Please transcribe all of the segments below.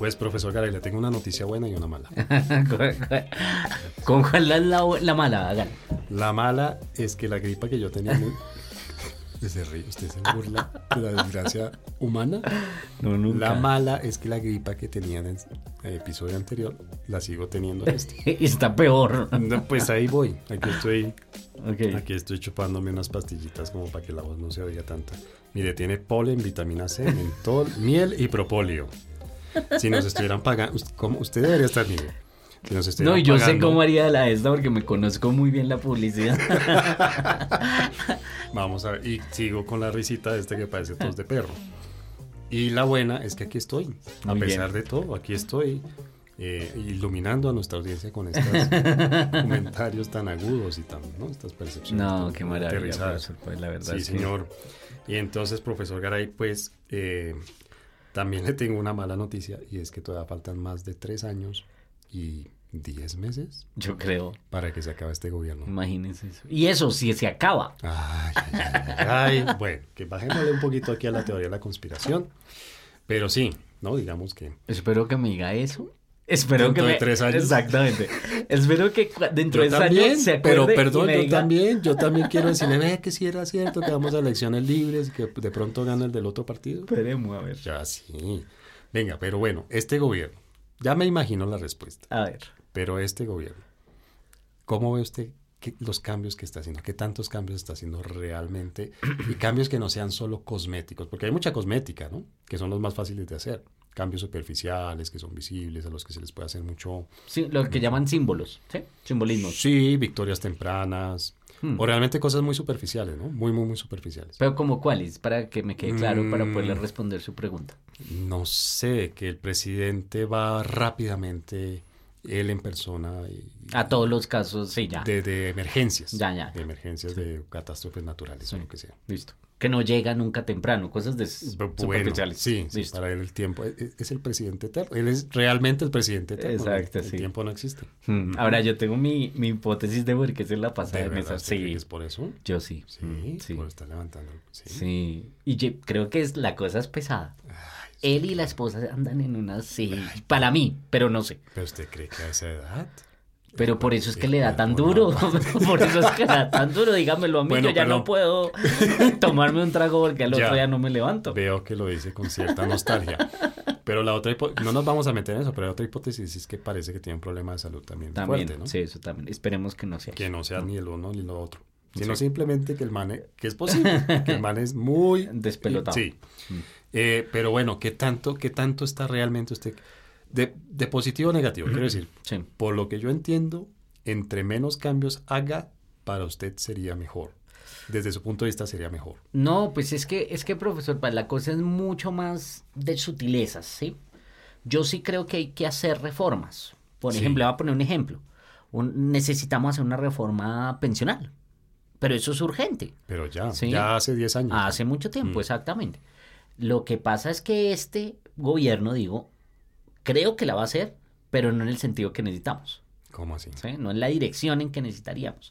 Pues, profesor Garay, le tengo una noticia buena y una mala. ¿Con cuál es la, la mala? La mala es que la gripa que yo tenía... muy- Se ríe, ¿Usted se burla de la desgracia humana? No, nunca. La mala es que la gripa que tenía en el episodio anterior la sigo teniendo en este. Está peor. No, pues ahí voy. Aquí estoy, Ok. aquí estoy chupándome unas pastillitas como para que la voz no se oiga tanta. Mire, tiene polen, vitamina C, mentol, miel y propóleo. Si nos estuvieran pagando, usted debería estar, mire. Si nos estuvieran No, y yo sé cómo haría la esta porque me conozco muy bien la publicidad. Vamos a ver, y sigo con la risita de este que parece tos de perro. Y la buena es que aquí estoy, a Muy pesar bien. de todo, aquí estoy eh, iluminando a nuestra audiencia con estos comentarios tan agudos y tan, ¿no? Estas percepciones. No, qué maravilla, profesor, pues, la verdad Sí, es que- señor. Y entonces, profesor Garay, pues eh, también le tengo una mala noticia y es que todavía faltan más de tres años y diez meses Yo creo. para que se acabe este gobierno. Imagínense eso. Y eso, si se acaba. Ay, ay, ay, ay. Bueno, que bajémosle un poquito aquí a la teoría de la conspiración. Pero sí, ¿no? Digamos que. Espero que me diga eso. Espero Dentro que de me... tres años. Exactamente. Espero que dentro de tres años se pero acuerde y perdón, yo diga, también, yo también quiero decirle, ve que sí era cierto, que vamos a elecciones libres y que de pronto gana el del otro partido. Esperemos, a ver. Ya sí. Venga, pero bueno, este gobierno, ya me imagino la respuesta, A ver. pero este gobierno, ¿cómo ve usted los cambios que está haciendo? ¿Qué tantos cambios está haciendo realmente? Y cambios que no sean solo cosméticos, porque hay mucha cosmética, ¿no? Que son los más fáciles de hacer. Cambios superficiales, que son visibles, a los que se les puede hacer mucho... Sí, lo que llaman símbolos, ¿sí? Simbolismos. Sí, victorias tempranas, Hmm. o realmente cosas muy superficiales, ¿no? Muy, muy, muy superficiales. Pero como cuáles, para que me quede claro, para poderle Mm. responder su pregunta. No sé, que el presidente va rápidamente, él en persona, y- A todos los casos, sí, ya. de, de emergencias. Ya, ya, De emergencias, de catástrofes naturales o lo que sea. Listo. Que no llega nunca temprano, cosas de Bueno, superficiales. sí, para él el tiempo es, es el presidente eterno. Él es realmente el presidente eterno. Exacto, el, el sí. tiempo no existe. Mm, Ahora yo tengo mi, mi hipótesis de por qué se la pasa ¿De de, mesa. Sí, es por eso? yo sí. Sí, Mm, sí. por estar levantando. Sí. Sí. Y yo creo que es, la cosa es pesada. Ay, Él y la esposa andan en una sí. Para mí, pero no sé. ¿Pero usted cree que a esa edad? Pero por eso es que le da tan duro. por eso es que le da tan duro. Dígamelo a mí. Bueno, yo ya no puedo tomarme un trago porque al Ya. otro día no me levanto. Veo que lo dice con cierta nostalgia. Pero la otra hipo- no nos vamos a meter en eso, pero la otra hipótesis es que parece que tiene un problema de salud también, También, fuerte, ¿no? sí, eso también. Esperemos que no sea. Que no sea ni el uno ni lo otro. Sino Sí. simplemente que el man, es- que es posible, que el man es muy... Despelotado. Sí. Mm. Eh, pero bueno, ¿qué tanto, ¿qué tanto está realmente usted? De, de positivo o negativo, quiero decir, Sí. por lo que yo entiendo, entre menos cambios haga, para usted sería mejor. Desde su punto de vista sería mejor. No, pues es que, es que, profesor, la cosa es mucho más de sutilezas, ¿sí? Yo sí creo que hay que hacer reformas. Por Sí. ejemplo, voy a poner un ejemplo. Un- necesitamos hacer una reforma pensional. Pero eso es urgente. Pero ya, Sí. ya hace 10 años. Hace mucho tiempo, Mm. exactamente. Lo que pasa es que este gobierno, digo, creo que la va a hacer, pero no en el sentido que necesitamos. ¿Cómo así? ¿sí? no en la dirección en que necesitaríamos.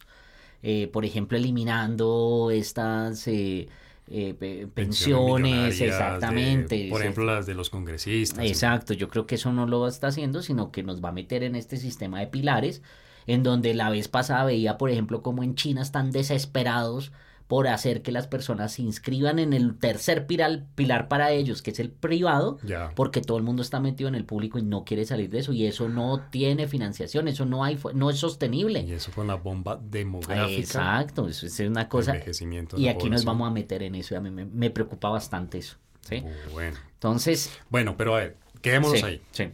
Eh, por ejemplo, eliminando estas eh, eh, pe- pensiones, de- exactamente. por ejemplo, las de los congresistas. Exacto, yo creo que eso no lo está haciendo, sino que nos va a meter en este sistema de pilares, en donde la vez pasada veía, por ejemplo, como en China están desesperados por hacer que las personas se inscriban en el tercer pilar, pilar para ellos, que es el privado, porque todo el mundo está metido en el público y no quiere salir de eso, y eso no tiene financiación, eso no hay, no es sostenible. Y eso con la bomba demográfica. Exacto, eso es una cosa. envejecimiento Y aquí nos vamos a meter en eso, y a mí me, me preocupa bastante eso. ¿sí? Bueno. Entonces, Bueno, pero a ver, quedémonos sí, ahí. sí.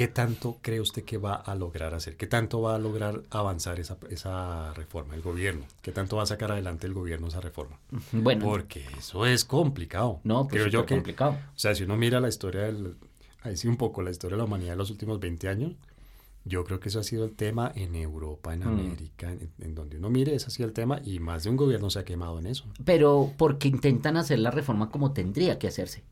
¿Qué tanto cree usted que va a lograr hacer? ¿Qué tanto va a lograr avanzar esa, esa reforma, el gobierno? ¿Qué tanto va a sacar adelante el gobierno esa reforma? Bueno, Porque eso es complicado. no, pues Creo yo que, complicado. o sea, si uno mira la historia del, ahí sí un poco la historia de la humanidad de los últimos 20 años, yo creo que eso ha sido el tema en Europa, en Mm. América, en, en donde uno mire, ese ha sido el tema y más de un gobierno se ha quemado en eso. Pero porque intentan hacer la reforma como tendría que hacerse.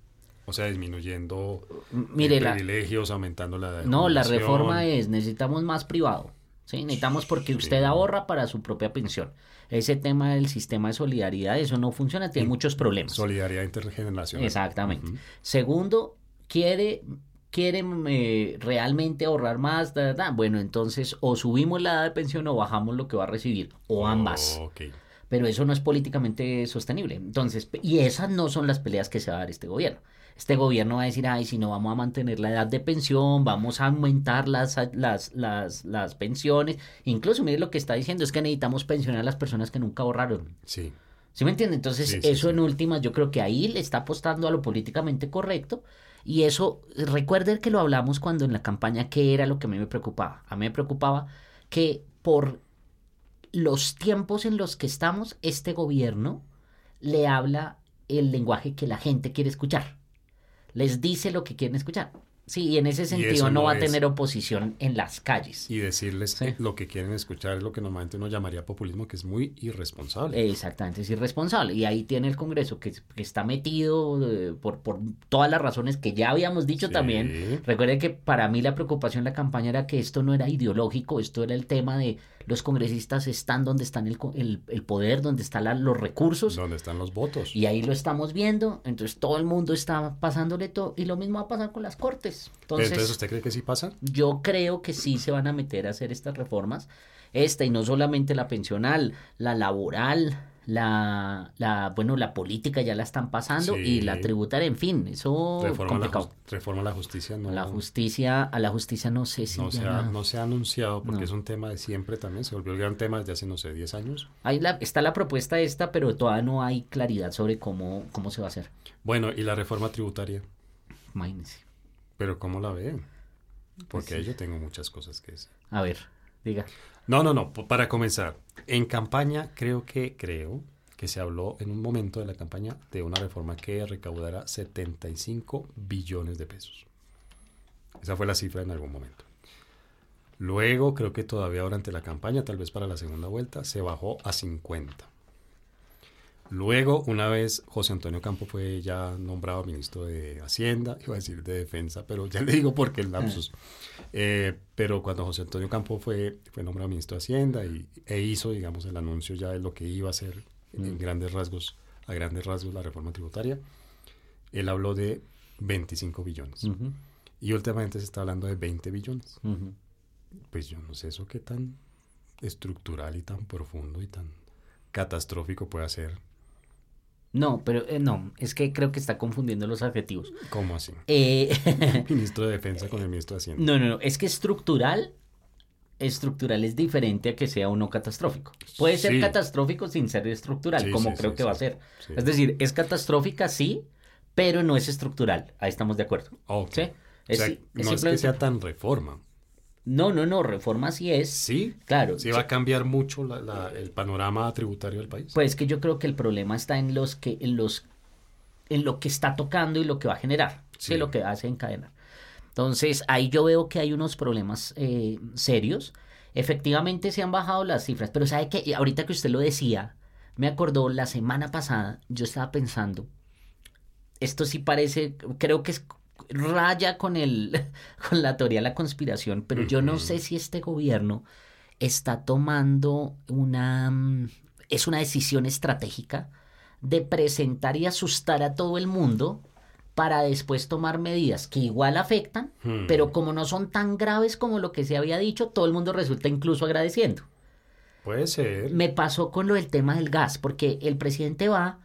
O sea, disminuyendo M- Mire, eh, la, privilegios, aumentando la no, la reforma es, necesitamos más privado. ¿sí? Necesitamos porque usted ahorra para su propia pensión. Ese tema del sistema de solidaridad, eso no funciona, tiene muchos problemas. Solidaridad intergeneracional. Exactamente. Segundo, quiere quieren eh, realmente ahorrar más, da, da, bueno, entonces o subimos la edad de pensión o bajamos lo que va a recibir, o ambas. Pero eso no es políticamente sostenible. Entonces, y esas no son las peleas que se va a dar este gobierno. Este gobierno va a decir, ay, si no vamos a mantener la edad de pensión, vamos a aumentar las, las, las, las pensiones. Incluso, mire lo que está diciendo, es que necesitamos pensionar a las personas que nunca ahorraron. Sí. ¿Sí me entiende? Entonces, Sí, sí, eso sí. en últimas, yo creo que ahí le está apostando a lo políticamente correcto. Y eso, recuerden que lo hablamos cuando en la campaña, ¿qué era lo que a mí me preocupaba? A mí me preocupaba que por los tiempos en los que estamos, este gobierno le habla el lenguaje que la gente quiere escuchar. Les dice lo que quieren escuchar. Sí, y en ese sentido no no va a tener oposición en las calles. Y decirles Sí. lo que quieren escuchar es lo que normalmente uno llamaría populismo, que es muy irresponsable. Exactamente, es irresponsable. Y ahí tiene el Congreso que, que está metido eh, por, por todas las razones que ya habíamos dicho Sí. también. Recuerde que para mí la preocupación en la campaña era que esto no era ideológico, esto era el tema de los congresistas están donde están el, el, el poder, donde están la- los recursos. ¿Dónde están los votos? Y ahí lo estamos viendo, entonces todo el mundo está pasándole todo, y lo mismo va a pasar con las cortes. Entonces, ¿usted cree que sí pasa? yo creo que sí se van a meter a hacer estas reformas, esta y no solamente la pensional, la laboral, la, la bueno, la política ya la están pasando Sí. y la tributaria, en fin, eso Reforma la, complicado. reforma la justicia, no, La justicia, a la justicia no sé si no, se ha, no se ha anunciado porque No. es un tema de siempre también. Se volvió el gran tema desde hace, no sé, 10 años. Ahí la- está la propuesta esta, pero todavía no hay claridad sobre cómo, cómo se va a hacer. Bueno, y la reforma tributaria. Imagínense. Pero ¿cómo la ven? Porque Pues yo tengo muchas cosas que decir. A ver, diga. No, no, no. Para comenzar, en campaña creo que creo que se habló en un momento de la campaña de una reforma que recaudará 75 billones de pesos. Esa fue la cifra en algún momento. Luego, creo que todavía durante la campaña, tal vez para la segunda vuelta, se bajó a 50. Luego, una vez José Antonio Campo fue ya nombrado ministro de Hacienda, iba a decir de Defensa, pero ya le digo porque el lapsus. Eh, pero cuando José Antonio Campo fue, fue nombrado ministro de Hacienda y, e hizo, digamos, el anuncio ya de lo que iba a ser en, en grandes rasgos, a grandes rasgos la reforma tributaria, él habló de 25 billones. Y últimamente se está hablando de 20 billones. Pues yo no sé eso qué tan estructural y tan profundo y tan catastrófico puede ser. No, pero eh, no, es que creo que está confundiendo los adjetivos. ¿Cómo así? Eh, Ministro de Defensa con el ministro de Hacienda. No, no, no, es que estructural, estructural es diferente a que sea uno catastrófico. Puede ser Sí. catastrófico sin ser estructural, Sí, como sí, creo que va a ser. Es decir, es catastrófica, sí, pero no es estructural. Ahí estamos de acuerdo. ¿Sí? O Es, sea, si- es no es que sea tan reforma. No, no, no, reforma sí es. Sí. Claro. Sí va a cambiar mucho la- la- el panorama tributario del país. Pues que yo creo que el problema está en los que, en los, en lo que está tocando y lo que va a generar, sí, Sí. lo que hace encadenar. Entonces, ahí yo veo que hay unos problemas eh, serios. Efectivamente se han bajado las cifras, pero sabe que ahorita que usted lo decía, me acordó la semana pasada, yo estaba pensando, esto sí parece, creo que es raya con el con la teoría de la conspiración, pero yo no sé si este gobierno está tomando una mm, es una decisión estratégica de presentar y asustar a todo el mundo para después tomar medidas que igual afectan, Hmm. pero como no son tan graves como lo que se había dicho, todo el mundo resulta incluso agradeciendo. Puede ser. Me pasó con lo del tema del gas, porque el presidente va,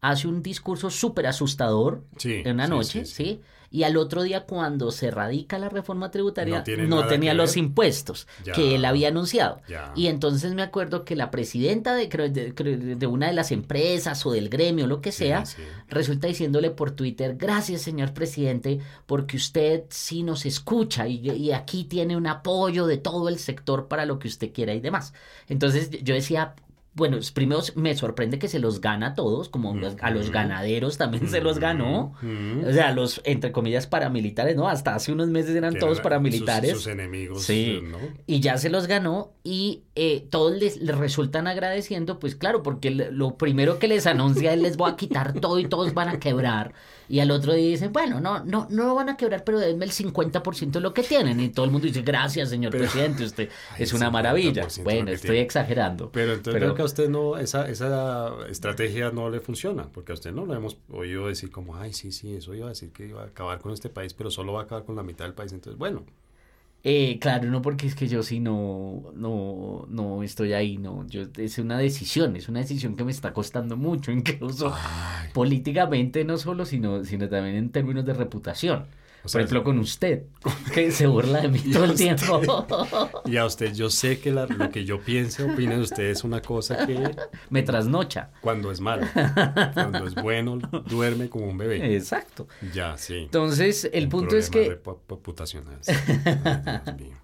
hace un discurso súper asustador Sí, en una sí, noche, sí. Y al otro día, cuando se radica la reforma tributaria, No tenía los impuestos Ya. que él había anunciado. Ya. Y entonces me acuerdo que la presidenta de, de, de una de las empresas o del gremio, lo que Sí, sea, sí. resulta diciéndole por Twitter, gracias señor presidente, porque usted sí nos escucha y, y aquí tiene un apoyo de todo el sector para lo que usted quiera y demás. Entonces yo decía, bueno, primero me sorprende que se los gana a todos, como a los ganaderos también se los ganó. O sea, los, entre comillas, paramilitares, ¿no? Hasta hace unos meses eran Que todos paramilitares. Sus, sus enemigos, Sí. ¿no? Y ya se los ganó y eh, todos les, les resultan agradeciendo, pues claro, porque lo primero que les anuncia es les voy a quitar todo y todos van a quebrar. Y al otro día dicen, bueno, no, no, no van a quebrar, pero denme el 50% de lo que tienen. Y todo el mundo dice, gracias, señor Pero- presidente, usted Ay, es una 50% maravilla. lo Bueno, estoy tiene. exagerando. Pero entonces creo que a usted no, esa, esa estrategia no le funciona, porque a usted no lo hemos oído decir como, ay, sí, sí, eso iba a decir que iba a acabar con este país, pero solo va a acabar con la mitad del país. Entonces, bueno, Eh, claro, no porque es que yo sí no, no, no estoy ahí, no. Yo, es una decisión, es una decisión que me está costando mucho, incluso ay, políticamente no solo, sino, sino también en términos de reputación. O Por ejemplo, con usted, que se burla de mí todo el usted. tiempo. y a usted, yo sé que la- lo que yo piense, opine de usted es una cosa que Me trasnocha. cuando es malo, cuando es bueno, duerme como un bebé. Exacto. Ya, sí. Entonces, el Un punto es que repu- reputacional. Ay, Dios mío.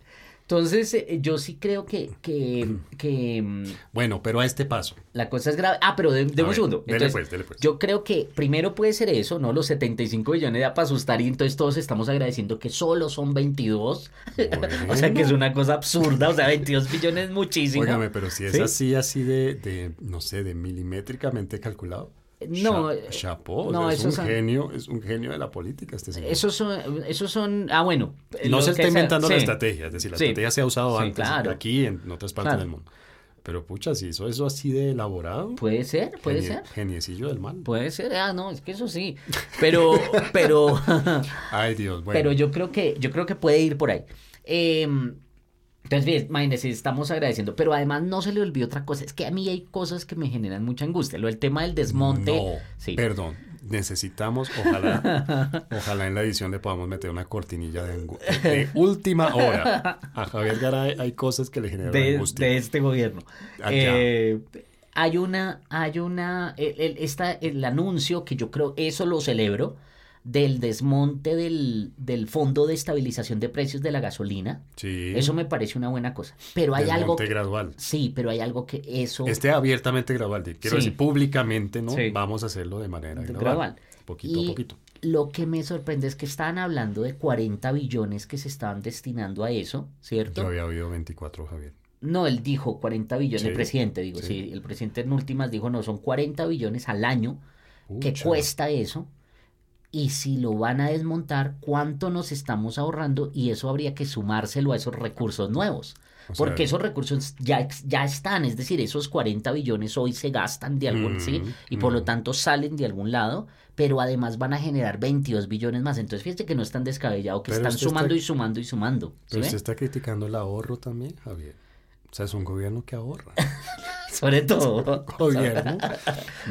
Entonces, eh, yo sí creo que, que, que mm, Bueno, pero a este paso. la cosa es grave. Ah, pero de, un ver, segundo. dele Entonces, pues, dele pues. Yo creo que primero puede ser eso, ¿no? Los 75 billones ya para asustar y entonces todos estamos agradeciendo que solo son 22. o sea que es una cosa absurda, o sea, 22 billones es muchísimo. Óigame, pero si es ¿Sí? así, así de, de, no sé, de milimétricamente calculado. No, cha- eh, o sea, es un son- genio, es un genio de la política este señor. Esos son, esos son, ah, bueno. no se está inventando la sí. estrategia, es decir, la Sí. estrategia se ha usado Sí, antes claro. aquí en otras partes Claro. del mundo. Pero pucha, si hizo eso así de elaborado, Puede ser, puede genie- ser. geniecillo del mal. Puede ser, ah, no, es que eso sí. Pero, pero, Ay, Dios, bueno. pero yo creo que, yo creo que puede ir por ahí. Eh, entonces, bien, imagínense, estamos agradeciendo, pero además no se le olvide otra cosa, es que a mí hay cosas que me generan mucha angustia. Lo del tema del desmonte. No, sí. perdón. Necesitamos, ojalá, ojalá en la edición le podamos meter una cortinilla de, última hora. A Javier Garay hay cosas que le generan de, angustia. de este gobierno. Ah, Eh, hay una, hay una, el, el- esta- el anuncio que yo creo, eso lo celebro, del desmonte del, del Fondo de Estabilización de Precios de la Gasolina. Sí. Eso me parece una buena cosa. Pero hay algo... Desmonte que- gradual. sí, pero hay algo que eso... Este abiertamente gradual. Quiero Sí. decir, públicamente, ¿no? Sí. Vamos a hacerlo de manera gradual. gradual. Poquito Y a poquito. Lo que me sorprende es que estaban hablando de 40 billones que se estaban destinando a eso, ¿cierto? Yo había oído 24, Javier. No, él dijo 40 billones, Sí, el presidente, digo, sí. sí. el presidente en últimas dijo, no, son 40 billones al año que cuesta eso, y si lo van a desmontar, ¿cuánto nos estamos ahorrando? Y eso habría que sumárselo a esos recursos nuevos, O sea, porque esos recursos ya, ya están, es decir, esos 40 billones hoy se gastan de algún, ¿sí? Y por lo tanto salen de algún lado, pero además van a generar 22 billones más, entonces fíjate que no es tan descabellado, que Pero están está- sumando y sumando y sumando, ¿sí Pero ve? usted está criticando el ahorro también, Javier. O sea, es un gobierno que ahorra. Sobre todo... gobierno.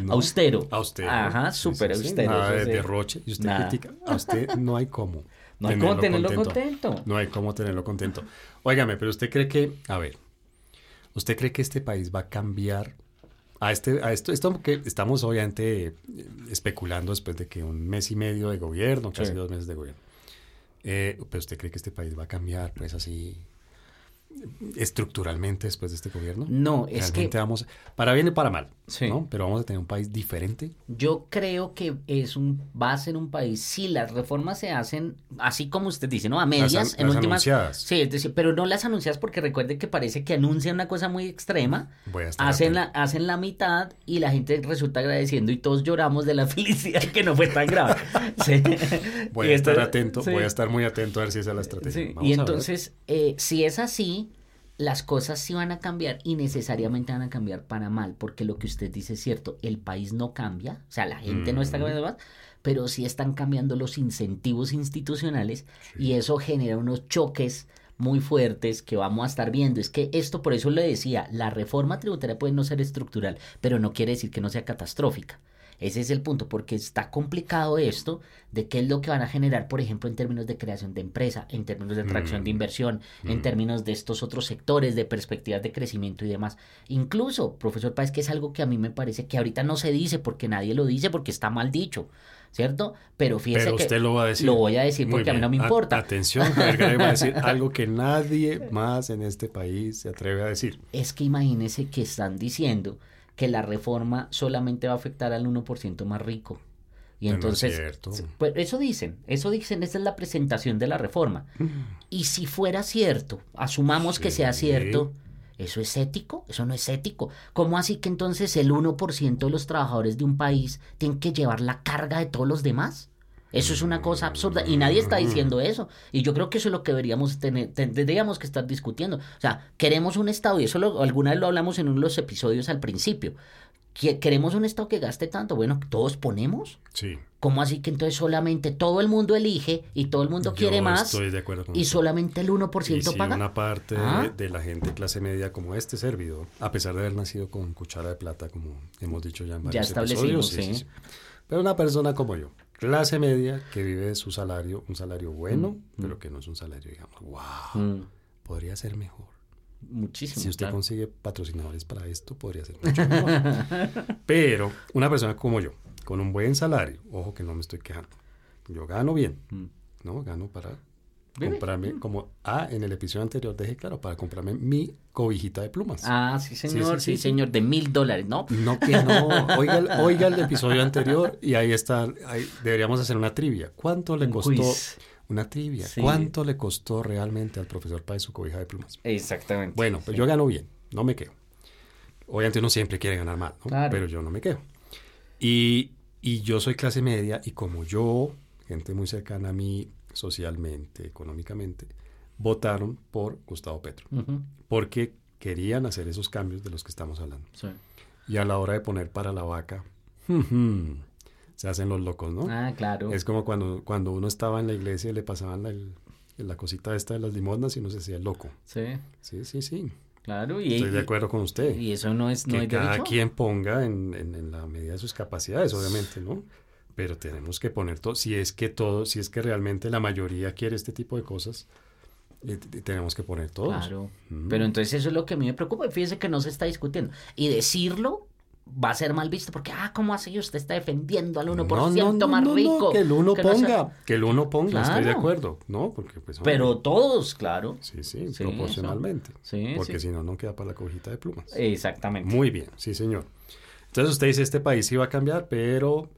no, Austero. Austero. Ajá, súper sí, sí. austero, Nada de derroche. Y usted Nada. critica. A usted no hay cómo. No hay cómo tenerlo contento. No hay cómo tenerlo contento. Óigame, pero usted cree que, a ver, ¿usted cree que este país va a cambiar a este, a esto, esto que estamos obviamente eh, especulando después de que un mes y medio de gobierno, casi Sí. dos meses de gobierno. Eh, pero usted cree que este país va a cambiar, pues así estructuralmente después de este gobierno? No, es que Realmente vamos, para bien y para mal, Sí. ¿no? Pero vamos a tener un país diferente. yo creo que es un va a ser un país si las reformas se hacen así como usted dice, ¿no? A medias, Las en las últimas. anunciadas. Sí, es decir, pero no las anunciadas porque recuerde que parece que anuncian una cosa muy extrema, Voy a estar hacen la, hacen la mitad y la gente resulta agradeciendo y todos lloramos de la felicidad que no fue tan grave. Sí. Voy a estar atento, sí. voy a estar muy atento a ver si esa es la estrategia. Sí, Vamos Y a ver. entonces, eh, si es así, las cosas sí van a cambiar y necesariamente van a cambiar para mal, porque lo que usted dice es cierto, el país no cambia, o sea, la gente no está cambiando más, pero sí están cambiando los incentivos institucionales y eso genera unos choques muy fuertes que vamos a estar viendo. Es que esto, por eso le decía, la reforma tributaria puede no ser estructural, pero no quiere decir que no sea catastrófica. Ese es el punto, porque está complicado esto de qué es lo que van a generar, por ejemplo, en términos de creación de empresa, en términos de atracción Mm. de inversión, en Mm. términos de estos otros sectores, de perspectivas de crecimiento y demás. Incluso, profesor Páez, que es algo que a mí me parece que ahorita no se dice porque nadie lo dice, porque está mal dicho, ¿cierto? Pero fíjese Pero que usted lo va a decir. lo voy a decir porque a mí no me bien. A- importa. atención, Javier Garay va a decir algo que nadie más en este país se atreve a decir. es que imagínese que están diciendo que la reforma solamente va a afectar al 1% más rico. Y no es entonces, cierto. pues eso dicen, eso dicen, esa es la presentación de la reforma. Y si fuera cierto, asumamos que sea cierto, ¿eso es ético? Eso no es ético. ¿Cómo así que entonces el 1% de los trabajadores de un país tienen que llevar la carga de todos los demás? Eso es una cosa absurda y nadie está diciendo eso. Y yo creo que eso es lo que deberíamos tener, tendríamos que estar discutiendo. O sea, queremos un Estado, y eso lo, alguna vez lo hablamos en uno de los episodios al principio. ¿Queremos un Estado que gaste tanto? Bueno, ¿todos ponemos? Sí. ¿Cómo así que entonces solamente todo el mundo elige y todo el mundo quiere más? Estoy de acuerdo con Y solamente el 1% y si paga. una parte ¿Ah? de, la gente clase media como este servidor, a pesar de haber nacido con cuchara de plata, como hemos dicho ya en varios Ya establecimos, episodios, sí. Pero una persona como yo, clase media, que vive de su salario, un salario bueno, Mm, pero que no es un salario, digamos, wow, Mm, podría ser mejor. muchísimo. Si usted claro. consigue patrocinadores para esto, podría ser mucho mejor. Pero una persona como yo, con un buen salario, ojo que no me estoy quejando, yo gano bien, Mm. ¿no? Gano para. Comprarme, como ah, en el episodio anterior dejé claro, para comprarme mi cobijita de plumas. Ah, sí, señor, sí, sí, sí. señor, de mil dólares, ¿no? No que no, oiga, el- oiga el episodio anterior y ahí está, ahí deberíamos hacer una trivia. ¿Cuánto le costó? quiz. Una trivia. Sí. ¿Cuánto le costó realmente al profesor para su cobija de plumas? Exactamente. Bueno, pues yo gano bien, no me quejo. Obviamente uno siempre quiere ganar más, ¿no? Claro. pero yo no me quejo. Y, y yo soy clase media y como yo, gente muy cercana a mí socialmente, económicamente, votaron por Gustavo Petro, porque querían hacer esos cambios de los que estamos hablando. sí. Y a la hora de poner para la vaca, se hacen los locos, ¿no? Ah, claro. Es como cuando, cuando uno estaba en la iglesia y le pasaban la, el- la cosita esta de las limosnas y uno se hacía el loco. Sí, Sí, sí, sí. claro. Y, Estoy de acuerdo con usted. y eso no es, no que cada derecho. quien ponga en, en- en la medida de sus capacidades, obviamente, ¿no? Pero tenemos que poner todo, si es que todo, si es que realmente la mayoría quiere este tipo de cosas, eh, tenemos que poner todos. Claro. Mm. Pero entonces eso es lo que a mí me preocupa. Fíjese que no se está discutiendo. Y decirlo va a ser mal visto porque, ah, ¿cómo así usted está defendiendo al 1% más rico? que el uno que no ponga, que el uno ponga, estoy de Claro. acuerdo, ¿no? Porque pues... hombre, Pero todos, claro. Sí, sí, Sí, proporcionalmente. Sí, porque sí. si no, no queda para la cojita de plumas. Exactamente. Muy bien, sí, señor. Entonces usted dice, este país va a cambiar, pero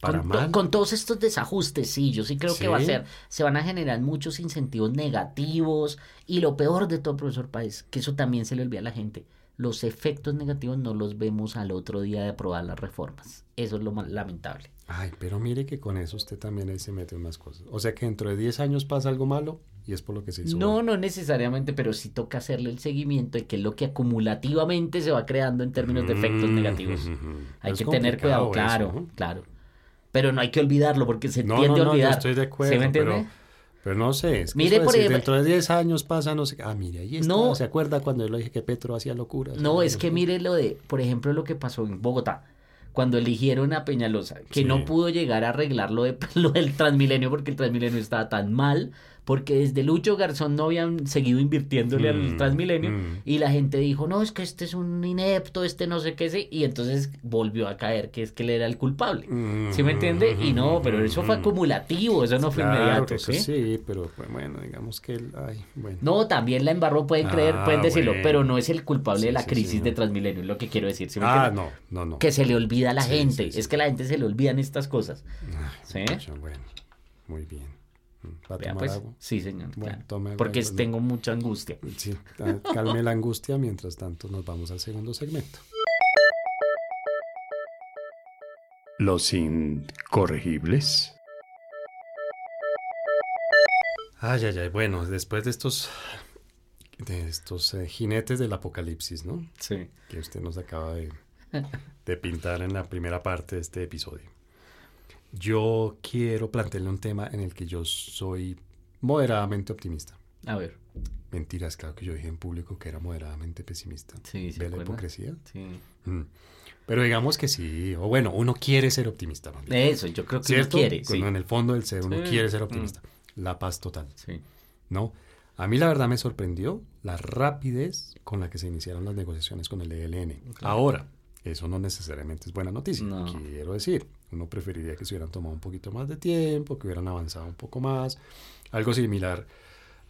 para con, to- mal. con todos estos desajustes, sí, yo sí creo que va a ser, se van a generar muchos incentivos negativos y lo peor de todo, profesor Páez, que eso también se le olvida a la gente, los efectos negativos no los vemos al otro día de aprobar las reformas. Eso es lo más lamentable. Ay, pero mire que con eso usted también ahí se mete en más cosas. O sea que dentro de 10 años pasa algo malo y es por lo que se hizo. No, no necesariamente, pero sí toca hacerle el seguimiento de qué es lo que acumulativamente se va creando en términos de efectos Mm, negativos. Hay que tener cuidado, claro, eso, ¿no? claro. Pero no hay que olvidarlo porque se No, tiende no, a no, yo olvidar. estoy de acuerdo, ¿Sí me entiende? pero, pero no sé, es que Mire, por decir, dentro de 10 años pasa, no sé, qué. ah, mire, ahí está, No. ¿se acuerda cuando yo le dije que Petro hacía locuras? No, es que mire lo de, por ejemplo, lo que pasó en Bogotá, cuando eligieron a Peñalosa, que Sí. no pudo llegar a arreglar lo, de, lo del Transmilenio porque el Transmilenio estaba tan mal, porque desde Lucho Garzón no habían seguido invirtiéndole al Mm, Transmilenio, mm. y la gente dijo, no, es que este es un inepto, este no sé qué, sé", y entonces volvió a caer que es que él era el culpable. Mm, ¿Sí me entiende? Y no, pero eso fue mm. acumulativo, eso no fue Claro inmediato, ¿sí? sí, pero pues, bueno, digamos que él, ay, bueno. No, también la embarró, pueden creer, Ah, pueden decirlo, bueno. pero no es el culpable Sí, de la sí, crisis de Transmilenio, es lo que quiero decir. ¿sí me ah, no, no, no. Que se le olvida a la Sí, gente, sí, sí. es que a la gente se le olvidan estas cosas. Ay, ¿Sí? mucho, bueno, muy bien. ¿Va a Vea, tomar pues, agua? sí, señor, Bueno, claro. tome agua Porque vuelve. tengo mucha angustia. Sí, ah, calme la angustia. Mientras tanto, nos vamos al segundo segmento. Los incorregibles. Ay, ay, ay. Bueno, después de estos, de estos eh, jinetes del apocalipsis, ¿no? Sí. Que usted nos acaba de, de pintar en la primera parte de este episodio. Yo quiero plantearle un tema en el que yo soy moderadamente optimista. A ver, Mentiras, claro que yo dije en público que era moderadamente pesimista. sí, ¿se ¿Ve la hipocresía? Sí. Mm. Pero digamos que sí, o bueno, uno quiere ser optimista. bien. Eso, yo creo que uno ¿Cierto? quiere, sí. En el fondo del ser uno Sí. quiere ser optimista. La paz total, Sí. ¿no? A mí la verdad me sorprendió la rapidez con la que se iniciaron las negociaciones con el ELN. Ahora, eso no necesariamente es buena noticia. No. Quiero decir, uno preferiría que se hubieran tomado un poquito más de tiempo, que hubieran avanzado un poco más, algo similar.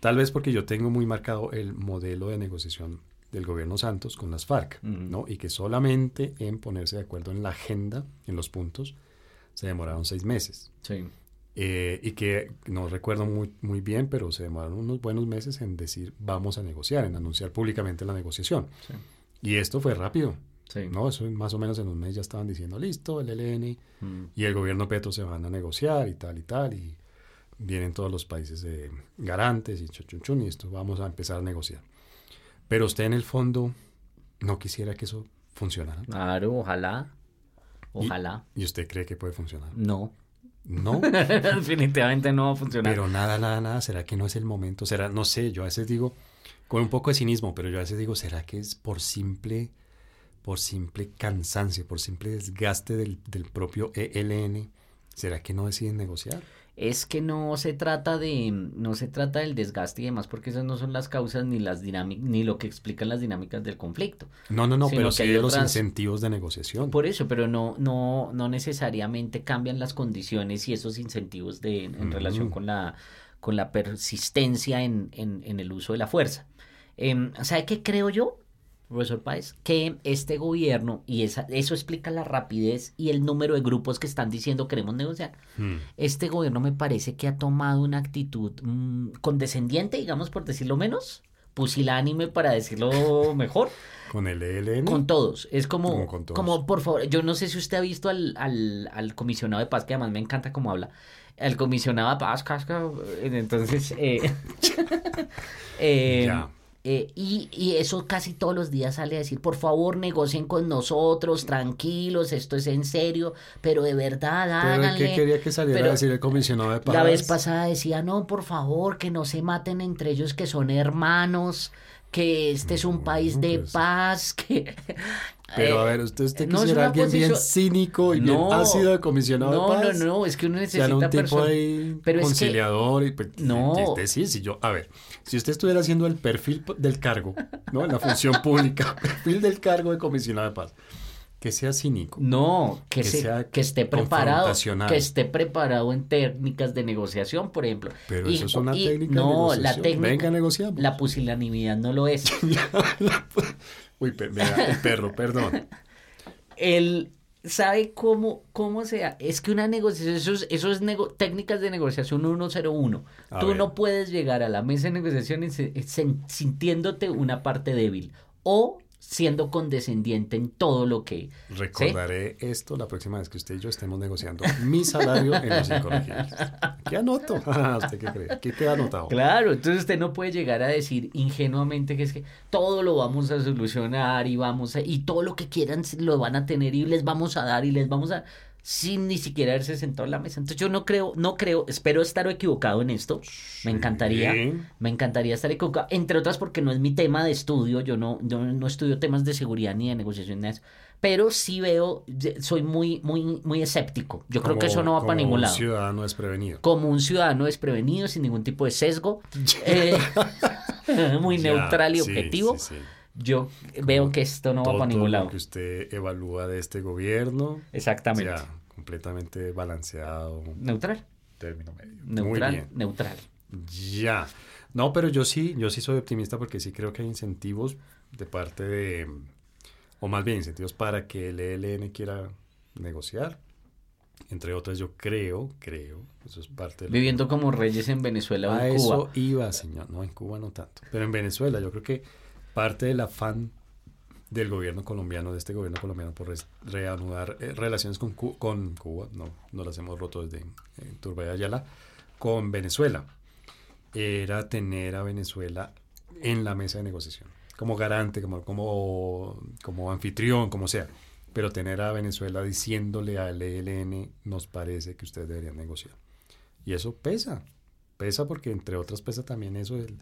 Tal vez porque yo tengo muy marcado el modelo de negociación del gobierno Santos con las FARC. ¿no? Y que solamente en ponerse de acuerdo en la agenda, en los puntos, se demoraron seis meses. Sí. Eh, y que no recuerdo muy, muy bien, pero se demoraron unos buenos meses en decir vamos a negociar, en anunciar públicamente la negociación. Sí. Y esto fue rápido, Sí. ¿no? Eso más o menos en un mes ya estaban diciendo, listo, el ELN Mm. y el gobierno Petro se van a negociar y tal y tal, y vienen todos los países eh, garantes y chuchunchun, y esto, vamos a empezar a negociar. Pero usted en el fondo no quisiera que eso funcionara. Claro, ojalá. Y- Ojalá. ¿Y usted cree que puede funcionar? No. No, Definitivamente no va a funcionar. pero nada, nada, nada, ¿será que no es el momento? ¿Será, no sé, yo a veces digo, con un poco de cinismo, pero yo a veces digo, ¿será que es por simple, por simple cansancio, por simple desgaste del, del propio ELN? ¿Será que no deciden negociar? Es que no se trata de, no se trata del desgaste y demás, porque esas no son las causas ni las dinámicas, ni lo que explican las dinámicas del conflicto. No, no, no, pero sí de los incentivos de negociación. Por eso, pero no, no, no necesariamente cambian las condiciones y esos incentivos de, en relación con la, con la persistencia en, en, en el uso de la fuerza. Em, ¿Sabe qué creo yo, profesor Páez? Que este gobierno, y esa, eso explica la rapidez y el número de grupos que están diciendo queremos negociar, Hmm. este gobierno me parece que ha tomado una actitud mm, condescendiente, digamos por decirlo menos, pusilánime para decirlo mejor, Con el ELN. con todos. Es como, Como con todos. como por favor, yo no sé si usted ha visto al, al, al comisionado de paz, que además me encanta cómo habla. El comisionado de paz, casca, eh, entonces, eh, eh, Ya. Eh, y, y eso casi todos los días sale a decir, por favor, negocien con nosotros, tranquilos, esto es en serio, pero de verdad, Pero háganle. ¿qué quería que saliera Pero a decir el comisionado de paz? La vez pasada decía, no, por favor, que no se maten entre ellos, que son hermanos, que este es un No, país de pues. paz, que... Pero a Eh, ver, usted, usted no es quisiera alguien bien cínico y bien No. ácido de comisionado No, de paz. no, no, es que uno O sea, necesita un tipo ahí Pero es que- conciliador y pues, No. este sí, si yo, a ver, si usted estuviera haciendo el perfil del cargo, ¿no? En la función pública, perfil del cargo de comisionado de paz, que sea cínico. No, que, Que se- sea que esté preparado, que esté preparado en técnicas de negociación, por ejemplo. Pero Y- eso es una y- técnica no, de la negociación. técnica, Venga, negociamos. la pusilanimidad no lo es. Uy, per- el perro, perdón. Él sabe cómo, cómo sea. Es que una negociación, eso es, eso es nego- técnicas de negociación 101. A Tú ver. no puedes llegar a la mesa de negociación sen- sintiéndote una parte débil o siendo condescendiente en todo lo que... Recordaré esto la próxima vez que usted y yo estemos negociando mi salario en los incorregibles. ¿Qué anoto? Ah, ¿Usted qué cree? ¿Qué queda anotado? Claro, entonces usted no puede llegar a decir ingenuamente que es que todo lo vamos a solucionar y vamos a, y todo lo que quieran lo van a tener y les vamos a dar y les vamos a sin ni siquiera haberse sentado en la mesa. Entonces yo no creo, no creo, espero estar equivocado en esto. Me encantaría, me encantaría estar equivocado, entre otras porque no es mi tema de estudio, yo no, yo no estudio temas de seguridad ni de negociación ni de eso. Pero sí veo, soy muy, muy, muy escéptico. Yo creo que Como- eso no va para como ningún un lado ciudadano desprevenido. como un ciudadano desprevenido, sin ningún tipo de sesgo, eh, muy Ya, neutral y sí, objetivo, sí, yo veo que esto no va para ningún lo lado. que usted evalúa de este gobierno, Exactamente. ya, completamente balanceado, Neutral, término medio. neutral, Muy bien. neutral. Ya. No, pero yo sí, yo sí soy optimista porque sí creo que hay incentivos de parte de, o más bien incentivos para que el ELN quiera negociar. Entre otras, yo creo, creo, eso es parte de que- Viviendo como reyes en Venezuela o A en eso Cuba. iba, señor. No, en Cuba no tanto. Pero en Venezuela, yo creo que parte del afán del gobierno colombiano, de este gobierno colombiano, por reanudar eh, relaciones con, con Cuba, no, no las hemos roto desde eh, con Venezuela, era tener a Venezuela en la mesa de negociación, como garante, como, como, como anfitrión, como sea. Pero tener a Venezuela diciéndole al ELN, nos parece que ustedes deberían negociar. Y eso pesa, pesa porque entre otras pesa también eso del...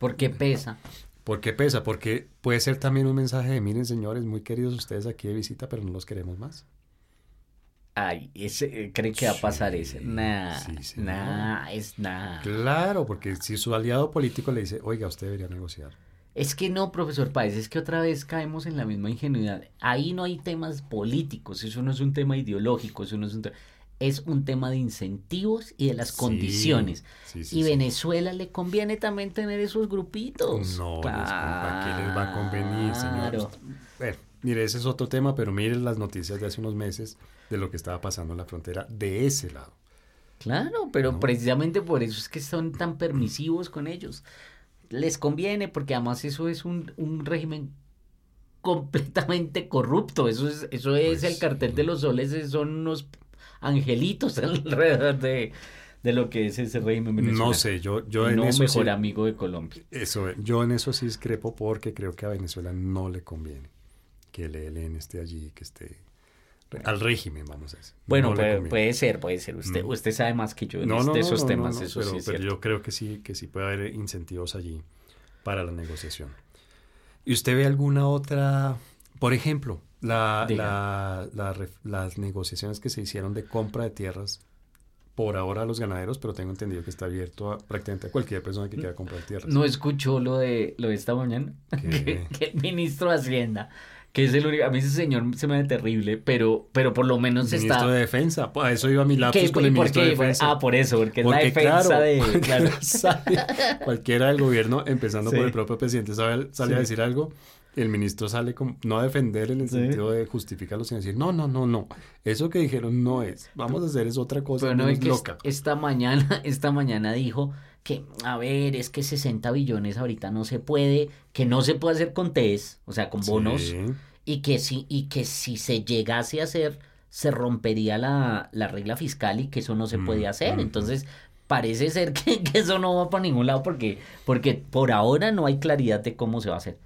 Porque pesa. ¿Por qué pesa? Porque puede ser también un mensaje de, miren señores, muy queridos ustedes aquí de visita, pero no los queremos más. Ay, ese, eh, ¿cree que va a pasar Sí, ese? Nah, sí, nah, es nada. Claro, porque si su aliado político le dice, oiga, usted debería negociar. Es que no, profesor Páez, es que otra vez caemos en la misma ingenuidad. Ahí no hay temas políticos, eso no es un tema ideológico, eso no es un tema... Es un tema de incentivos y de las Sí, condiciones. sí, sí, y. Venezuela le conviene también tener esos grupitos. No, les- ¿a qué les va a convenir, Claro. señor? Bueno, mire, ese es otro tema, pero mire las noticias de hace unos meses de lo que estaba pasando en la frontera de ese lado. Claro, pero ¿No? precisamente por eso es que son tan permisivos con ellos. Les conviene porque además eso es un, un régimen completamente corrupto. Eso es, eso es Pues, el cartel de los soles, son unos angelitos alrededor de, de lo que es ese régimen venezolano. No sé, yo, yo en no eso mejor sí- amigo de Colombia. Eso, yo en eso sí discrepo porque creo que a Venezuela no le conviene que el ELN esté allí, que esté al régimen, vamos a decir. Bueno, No puede, ser, puede ser. Usted, Mm. usted sabe más que yo en No, es- no, de no, esos temas, eso pero, sí es pero cierto. yo creo que sí, que sí puede haber incentivos allí para la negociación. ¿Y usted ve alguna otra, por ejemplo, la, la- la las negociaciones que se hicieron de compra de tierras por ahora a los ganaderos, pero tengo entendido que está abierto a prácticamente a cualquier persona que quiera comprar tierras. ¿No escuchó lo de, lo de esta mañana? Que, que el ministro de Hacienda, que es el único... A mí ese señor se me hace terrible, pero, pero por lo menos Ministro está... de Defensa, pues, a eso iba mi lapsus con ¿Y el ministro qué? de Defensa. Ah, por eso, porque es la Porque, defensa claro, de... claro. sale cualquiera del gobierno, empezando Sí. por el propio presidente, sale, sale a Sí. decir algo, el ministro sale como, no a defender en el Sí. sentido de justificarlo, sino decir, no, no, no, no, eso que dijeron no es, vamos a hacer es otra cosa Pero no es que loca. esta mañana, esta mañana dijo que, a ver, es que 60 billones ahorita no se puede, que no se puede hacer con TES, o sea, con bonos, Sí. y que si, y que si se llegase a hacer, se rompería la, la regla fiscal y que eso no se Mm, puede hacer. mm, Entonces, parece ser que, que eso no va para ningún lado porque, porque por ahora no hay claridad de cómo se va a hacer.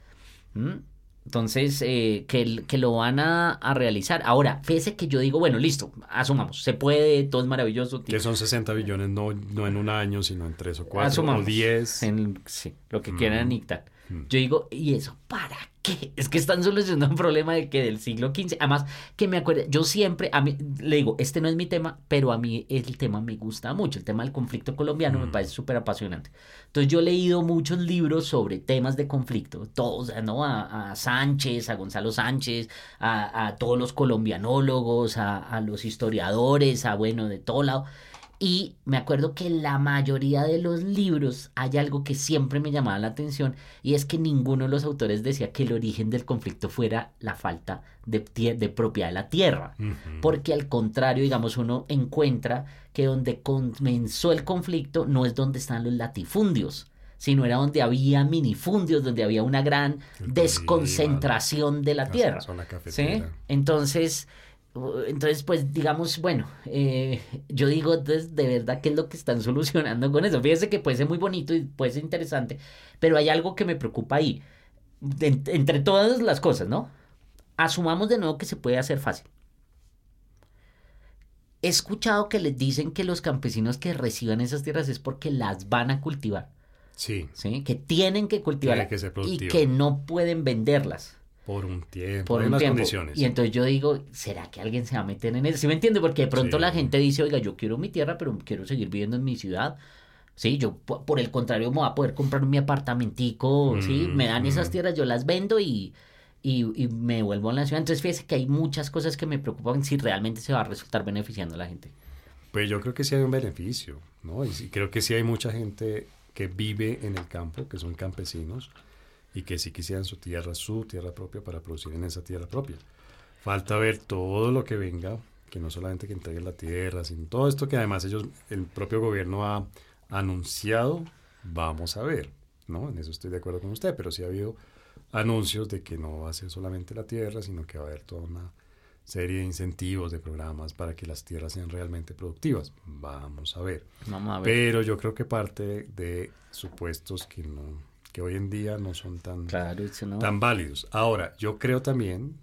¿Mm? Entonces, eh, que, el- que lo van a, a realizar. Ahora, fíjese que yo digo, bueno, listo, asumamos, se puede, todo es maravilloso. Que son 60 billones no, no en un año, sino en tres o cuatro Asumamos. o 10. En- sí, lo que Mm. quieran dictar. Mm. Yo digo, ¿y eso para qué? Es que están solucionando un problema de que del siglo XV. Además, que me acuerdo, yo siempre, a mí, le digo, este no es mi tema, pero a mí el tema me gusta mucho. El tema del conflicto colombiano me Mm. parece súper apasionante. Entonces, yo he leído muchos libros sobre temas de conflicto, todos, ¿no? A, a Sánchez, a Gonzalo Sánchez, a, a todos los colombianólogos, a, a los historiadores, a, bueno, de todo lado. Y me acuerdo que en la mayoría de los libros hay algo que siempre me llamaba la atención y es que ninguno de los autores decía que el origen del conflicto fuera la falta de, de propiedad de la tierra. Porque al contrario, digamos, uno encuentra que donde comenzó el conflicto no es donde están los latifundios, sino era donde había minifundios, donde había una gran desconcentración de la tierra. ¿Sí? Entonces, entonces, pues digamos, bueno, eh, yo digo, entonces, de verdad, ¿qué es lo que están solucionando con eso? Fíjese que puede ser muy bonito y puede ser interesante, pero hay algo que me preocupa ahí. De- entre todas las cosas, ¿no? Asumamos de nuevo que se puede hacer fácil. He escuchado que les dicen que los campesinos que reciban esas tierras es porque las van a cultivar, Sí, ¿sí? Que tienen que ser y que no pueden venderlas por un tiempo, por un unas tiempo. condiciones. Y entonces yo digo, ¿será que alguien se va a meter en eso? ¿Sí me entiende? Porque de pronto Sí. la gente dice, oiga, yo quiero mi tierra, pero quiero seguir viviendo en mi ciudad. Sí, yo po- por el contrario me voy a poder comprar mi apartamentico, ¿sí? Mm, Me dan esas mm. tierras, yo las vendo y, y, y me vuelvo a la ciudad. Entonces fíjese que hay muchas cosas que me preocupan si realmente se va a resultar beneficiando a la gente. Pues yo creo que sí hay un beneficio, ¿no? Y creo que sí hay mucha gente que vive en el campo, que son campesinos, y que sí quisieran su tierra, su tierra propia, para producir en esa tierra propia. Falta ver todo lo que venga, que no solamente que entreguen la tierra, sino todo esto que además ellos, el propio gobierno ha anunciado, vamos a ver, ¿no? En eso estoy de acuerdo con usted, pero sí ha habido anuncios de que no va a ser solamente la tierra, sino que va a haber toda una serie de incentivos, de programas para que las tierras sean realmente productivas. Vamos a ver. Vamos a ver. Pero yo creo que parte de supuestos que no, que hoy en día no son tan, Claro, no. tan válidos. Ahora, yo creo también,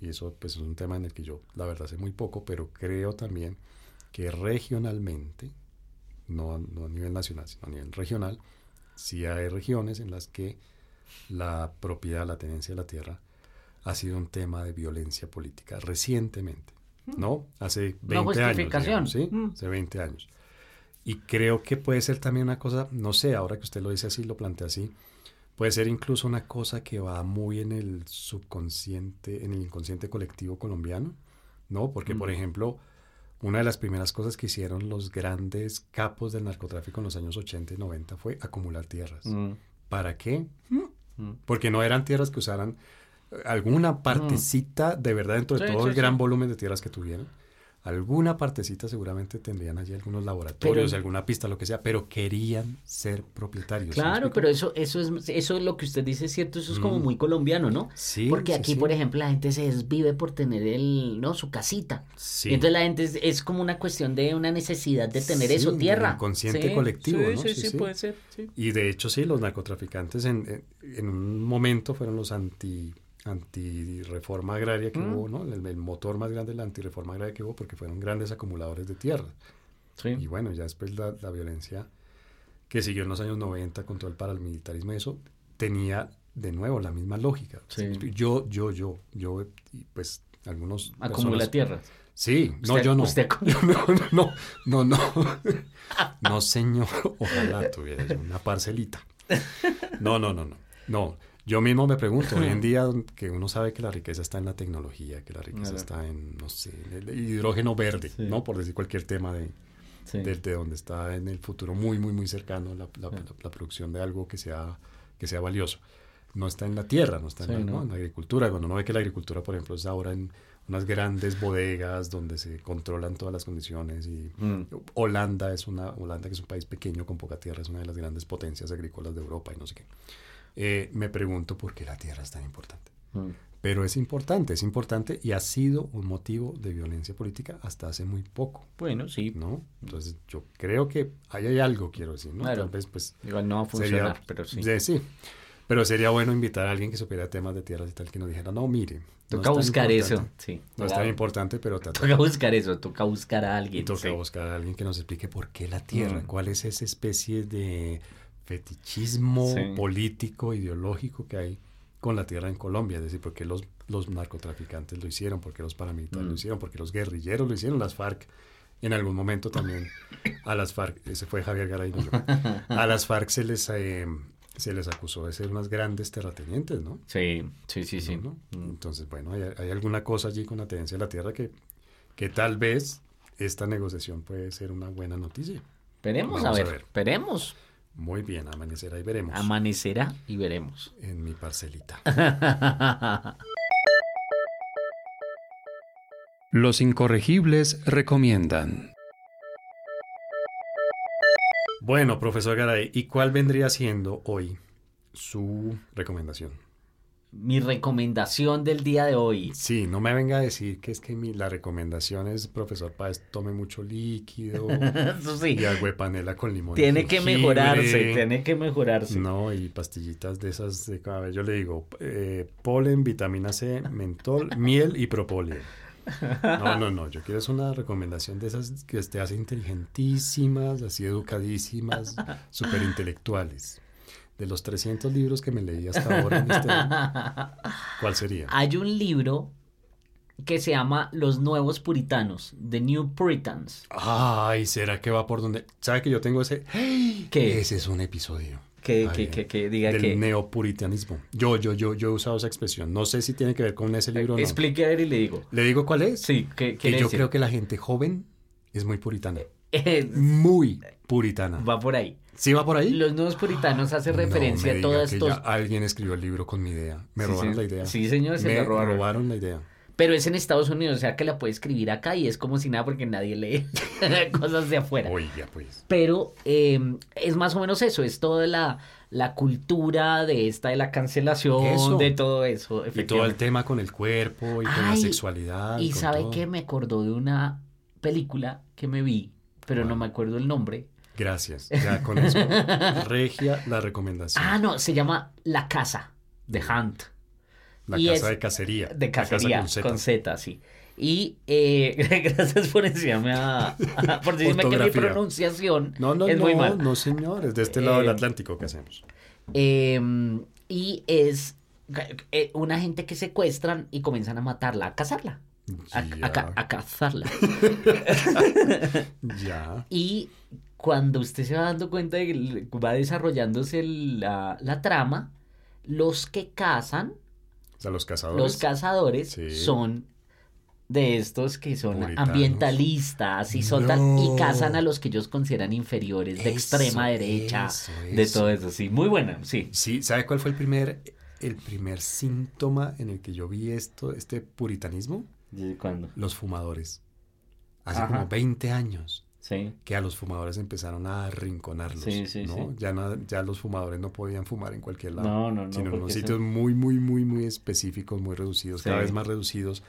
y eso pues es un tema en el que yo la verdad sé muy poco, pero creo también que regionalmente, no, a- no a nivel nacional, sino a nivel regional, sí hay regiones en las que la propiedad, la tenencia de la tierra ha sido un tema de violencia política recientemente, ¿no? Hace 20 años. justificación. digamos, ¿sí? Mm. Hace 20 años. Y creo que puede ser también una cosa, no sé, ahora que usted lo dice así, lo plantea así, puede ser incluso una cosa que va muy en el subconsciente, en el inconsciente colectivo colombiano, ¿no? Porque, por Mm. ejemplo, una de las primeras cosas que hicieron los grandes capos del narcotráfico en los años 80 y 90 fue acumular tierras. Mm, ¿Para qué? mm. Porque no eran tierras que usaran eh, alguna partecita de verdad dentro de Sí, todo sí, el gran volumen de tierras que tuvieran. Alguna partecita seguramente tendrían allí algunos laboratorios, Pero- alguna pista, lo que sea, pero querían ser propietarios. ¿sí me Claro, pero eso, eso es, eso es lo que usted dice es cierto, eso es como Mm. muy colombiano, ¿no? Sí, Porque sí, aquí, sí. por ejemplo, la gente se desvive por tener el, ¿no? Su casita. Sí. Y entonces la gente es, es como una cuestión de una necesidad de tener eso, tierra. inconsciente colectivo, sí, ¿no? Sí, Sí, puede ser. Y de hecho sí, los narcotraficantes en, en, en un momento fueron los anti anti-reforma agraria que Mm. hubo, ¿no? El, el motor más grande de la anti-reforma agraria que hubo porque fueron grandes acumuladores de tierra. Sí. Y bueno, ya después la, la violencia que siguió en los años 90 con todo el paramilitarismo y eso tenía de nuevo la misma lógica. Sí. Yo, yo, yo, yo, pues algunos... Acumula tierra. Sí, no, Usted- yo no. usted no, no, no, no. No, señor. Ojalá tuviera una parcelita. No, no, no, no. No, yo mismo me pregunto, hoy en día que uno sabe que la riqueza está en la tecnología, que la riqueza Claro. está en, no sé, el hidrógeno verde, Sí. ¿no? Por decir cualquier tema de, Sí. de, de donde está en el futuro muy, muy, muy cercano la, la- Sí. la- la producción de algo que sea, que sea valioso. No está en la tierra, no está en, Sí, la, ¿no? ¿no? en la agricultura. Cuando uno ve que la agricultura, por ejemplo, es ahora en unas grandes bodegas donde se controlan todas las condiciones y Mm. Holanda es una Holanda que es un país pequeño con poca tierra, es una de las grandes potencias agrícolas de Europa y no sé qué. Eh, me pregunto por qué la tierra es tan importante. Mm. Pero es importante, es importante y ha sido un motivo de violencia política hasta hace muy poco, Bueno, sí. ¿no? Entonces yo creo que ahí hay algo, quiero decir, ¿no? Claro. Tal vez pues Igual no va a sería- funcionar, pero sí. de- sí. Pero sería bueno invitar a alguien que supiera temas de tierras y tal, que nos dijera, no, mire. no Toca tan buscar eso. Sí. No es tan importante, pero Toca buscar eso, toca buscar a Y alguien. toca sí. buscar a alguien que nos explique por qué la tierra, Mm. cuál es esa especie de fetichismo Sí. político, ideológico que hay con la tierra en Colombia. Es decir, por qué los, los narcotraficantes lo hicieron, por qué los paramilitares Mm. lo hicieron, por qué los guerrilleros lo hicieron, las FARC. En algún momento también a las FARC, ese fue Javier Garay, no yo. a las FARC se les, eh, se les acusó de ser unas grandes terratenientes, ¿no? Sí, sí, sí, sí. ¿no? Mm. Entonces, bueno, hay, hay alguna cosa allí con la tenencia de la tierra que, que tal vez esta negociación puede ser una buena noticia. Veremos, a ver, ver. Muy bien, amanecerá y veremos Amanecerá y veremos. en mi parcelita. Los incorregibles recomiendan. Bueno, profesor Garay, ¿y cuál vendría siendo hoy su recomendación? Mi recomendación del día de hoy. Sí, no me venga a decir que es que mi, la recomendación es, profesor Páez, tome mucho líquido sí. y agua de panela con limón. Tiene que jengibre. mejorarse, tiene que mejorarse. No, y pastillitas de esas de a ver, yo le digo, eh, polen, vitamina C, mentol, miel y propóleo. No, no, no, yo quiero es una recomendación de esas que te hace inteligentísimas, así educadísimas, súper intelectuales. De los 300 libros que me leí hasta ahora, en este, ¿cuál sería? Hay un libro que se llama Los Nuevos Puritanos, The New Puritans. Ay, ¿será que va por donde? ¿Sabe que yo tengo ese? ¿Qué? Ese es un episodio. Que, que, que, que diga del que... neopuritanismo. Yo, yo, yo, yo he usado esa expresión. No sé si tiene que ver con ese libro o no. Explique a ver y le digo. ¿Le digo cuál es? Sí, ¿qué que yo decir? creo que la gente joven es muy puritana. Muy puritana. va por ahí. ¿Sí va por ahí? Los Nuevos Puritanos hace No referencia a estos... ya alguien escribió el libro con mi idea. Me Sí, robaron sí. la idea. Sí, señor, se me la robaron. la idea. Pero es en Estados Unidos, o sea que la puede escribir acá y es como si nada porque nadie lee cosas de afuera. Oiga, pues. Pero eh, es más o menos eso, es toda la, la cultura de esta, de la cancelación, Eso. de todo eso. Y todo el tema con el cuerpo y con la sexualidad. Y sabe todo. que me acordó de una película que me vi, pero no me acuerdo el nombre. Gracias. Ya con eso. Regia la recomendación. Ah, no, se llama La Casa, de Hunt. la y casa es- de cacería. De La casa cacería, con Z. sí. Y eh, gracias por decirme a, a- por decirme que mi pronunciación No, no, es no, muy mala. no, señor. Es de este lado del Eh, Atlántico que hacemos. Eh, y es eh, una gente que secuestran y comienzan a matarla, a cazarla. A, a cazarla. Ya. Y cuando usted se va dando cuenta de que va desarrollándose la, la trama, los que cazan, O sea, los cazadores. los cazadores, Sí. son de estos que son Puritanos. ambientalistas y son y cazan a los que ellos consideran inferiores, de Eso, extrema derecha, eso, de todo eso. Sí, muy buena, sí. Sí, ¿sabe cuál fue el primer, el primer síntoma en el que yo vi esto, este puritanismo? ¿Cuándo? Los fumadores. hace Ajá. como 20 años, Sí. que a los fumadores empezaron a arrinconarlos, Sí, sí, ¿no? Ya, no- ya los fumadores no podían fumar en cualquier lado, No, no, no, sino en unos sitios muy, muy, muy, muy específicos, muy reducidos, cada vez más reducidos,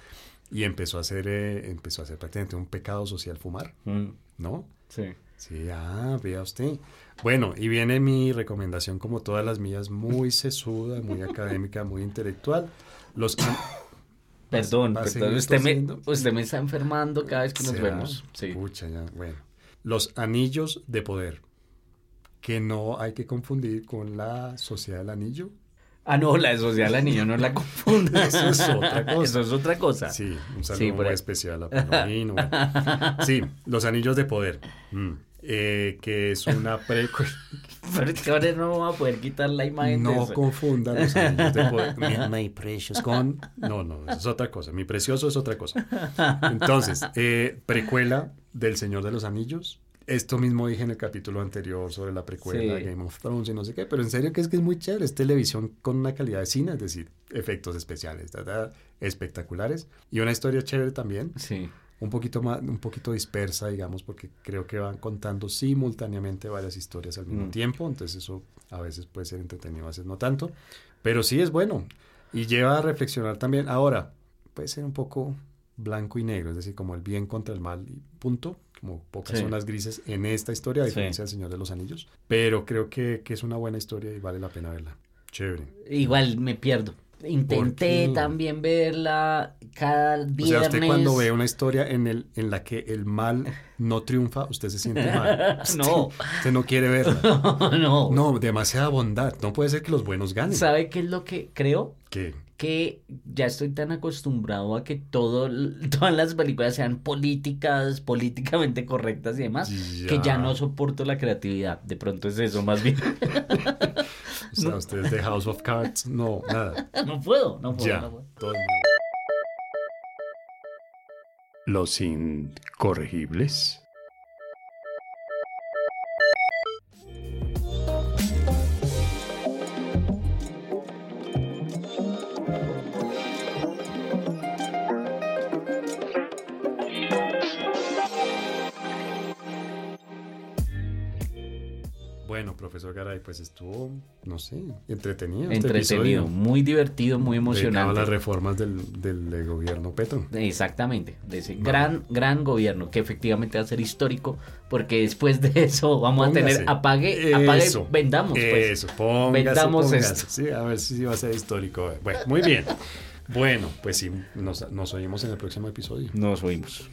y empezó a ser, eh, empezó a ser prácticamente un pecado social fumar, Mm, ¿no? Sí. Sí, ah, vea usted. Bueno, y viene mi recomendación, como todas las mías, muy sesuda, muy académica, muy intelectual. Los Perdón, ¿Va a perdón. Usted me, usted me está enfermando cada vez que nos ¿Será? vemos. Sí. Pucha, ya, bueno. Los anillos de poder, que no hay que confundir con la sociedad del anillo. Ah, no, la de social anillo, no la confunda. Eso es otra cosa. Eso es otra cosa. Sí, un saludo Sí, muy especial a Palomino. bueno. Sí, los anillos de poder, mm, eh, que es una precuela. Pero es que ahora no vamos a poder quitar la imagen de No eso. confundan los anillos de poder. Mi, my precious con. No, no, eso es otra cosa. Mi precioso es otra cosa. Entonces, eh, precuela del Señor de los Anillos. Esto mismo dije en el capítulo anterior sobre la precuela Sí. Game of Thrones y no sé qué, pero en serio que es que es muy chévere. Es televisión con una calidad de cine, es decir, efectos especiales, ta, ta, espectaculares y una historia chévere también Sí. Un poquito más, un poquito dispersa, digamos, porque creo que van contando simultáneamente varias historias al mismo Mm. tiempo, entonces eso a veces puede ser entretenido, a veces no tanto, pero sí es bueno y lleva a reflexionar también. Ahora, puede ser un poco blanco y negro, es decir, como el bien contra el mal y punto, como pocas Sí. zonas grises en esta historia, a Sí. diferencia del Señor de los Anillos, pero creo que, que es una buena historia y vale la pena verla. Chévere. Igual me pierdo. Intenté también verla cada O viernes. sea, usted cuando ve una historia en, el, en la que el mal no triunfa, usted se siente mal. No. Usted, no quiere verla. no. No, demasiada bondad. No puede ser que los buenos ganen. ¿Sabe qué es lo que creo? ¿Qué? que ya estoy tan acostumbrado a que todo, todas las películas sean políticas, políticamente correctas y demás, que Ya. no soporto la creatividad. De pronto es eso, más bien. O sea, usted es de House of Cards. No, nada. no puedo, no puedo. Ya. no puedo. Todo el Los incorregibles. Pues estuvo, no sé, entretenido. este Entretenido, muy divertido, muy emocionante. las reformas del, del, gobierno Petro. Exactamente, de ese gran, gran gobierno que efectivamente va a ser histórico, porque después de eso vamos a tener apague, apague, Eso, vendamos, pues. Eso, póngase, Vendamos póngase. esto. Sí, a ver si va a ser histórico. Bueno, muy bien. Bueno, pues sí, nos, nos oímos en el próximo episodio. Nos oímos.